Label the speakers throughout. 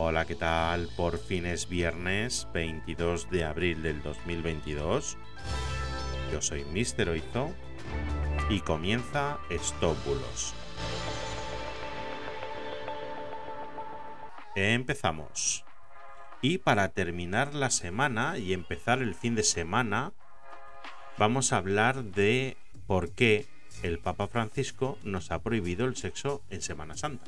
Speaker 1: Hola, ¿qué tal? Por fin es viernes 22 de abril del 2022. Yo soy Mister Oizo y comienza Stop Bulos. Empezamos. Y para terminar la semana y empezar el fin de semana, vamos a hablar de por qué el Papa Francisco nos ha prohibido el sexo en Semana Santa.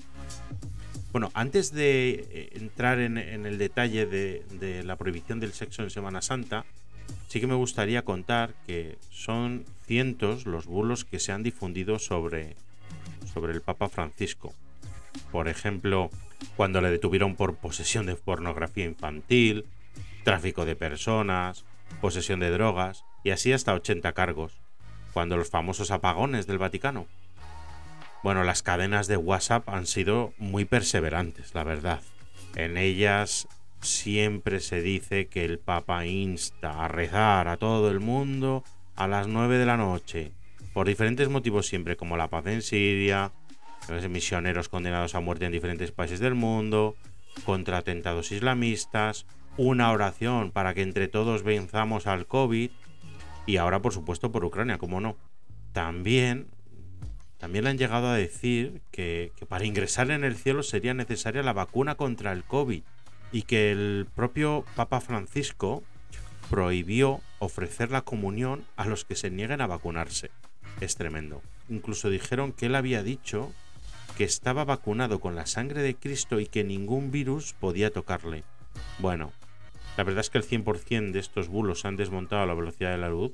Speaker 1: Bueno, antes de eh, entrar en, el detalle de, la prohibición del sexo en Semana Santa, sí que me gustaría contar que son cientos los bulos que se han difundido sobre, sobre el Papa Francisco. Por ejemplo, cuando le detuvieron por posesión de pornografía infantil, tráfico de personas, posesión de drogas y así hasta 80 cargos, cuando los famosos apagones del Vaticano. Bueno, las cadenas de WhatsApp han sido muy perseverantes, la verdad. En ellas siempre se dice que el Papa insta a rezar a todo el mundo a las 9 de la noche, por diferentes motivos siempre, como la paz en Siria, misioneros condenados a muerte en diferentes países del mundo, contra atentados islamistas, una oración para que entre todos venzamos al COVID y ahora por supuesto por Ucrania, como no. También también le han llegado a decir que, para ingresar en el cielo sería necesaria la vacuna contra el COVID y que el propio Papa Francisco prohibió ofrecer la comunión a los que se nieguen a vacunarse. Es tremendo. Incluso dijeron que él había dicho que estaba vacunado con la sangre de Cristo y que ningún virus podía tocarle. Bueno, la verdad es que el 100% de estos bulos se han desmontado a la velocidad de la luz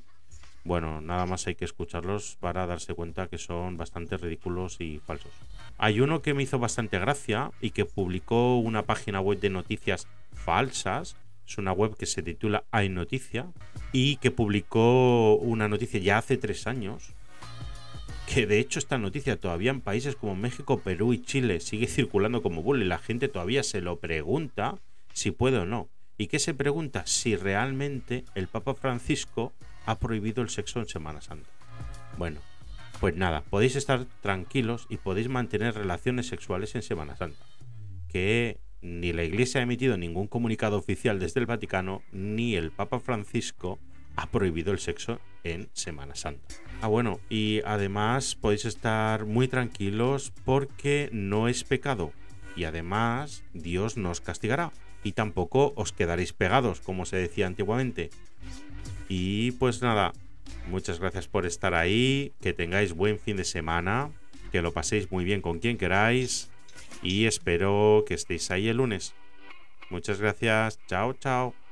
Speaker 1: bueno, nada más hay que escucharlos para darse cuenta que son bastante ridículos y falsos. Hay uno que me hizo bastante gracia y que publicó una página web de noticias falsas. Es una web que se titula Hay Noticia y que publicó una noticia ya hace tres años. Que de hecho esta noticia todavía en países como México, Perú y Chile sigue circulando como bull y la gente todavía se lo pregunta si puede o no. Y que se pregunta si realmente el Papa Francisco ha prohibido el sexo en Semana Santa. Bueno, pues nada, podéis estar tranquilos y podéis mantener relaciones sexuales en Semana Santa. Que ni la Iglesia ha emitido ningún comunicado oficial desde el Vaticano, ni el Papa Francisco ha prohibido el sexo en Semana Santa. Ah, bueno, y además podéis estar muy tranquilos porque no es pecado. Y además Dios nos castigará. Y tampoco os quedaréis pegados, como se decía antiguamente. Y pues nada, muchas gracias por estar ahí, que tengáis buen fin de semana, que lo paséis muy bien con quien queráis y espero que estéis ahí el lunes. Muchas gracias, chao, chao.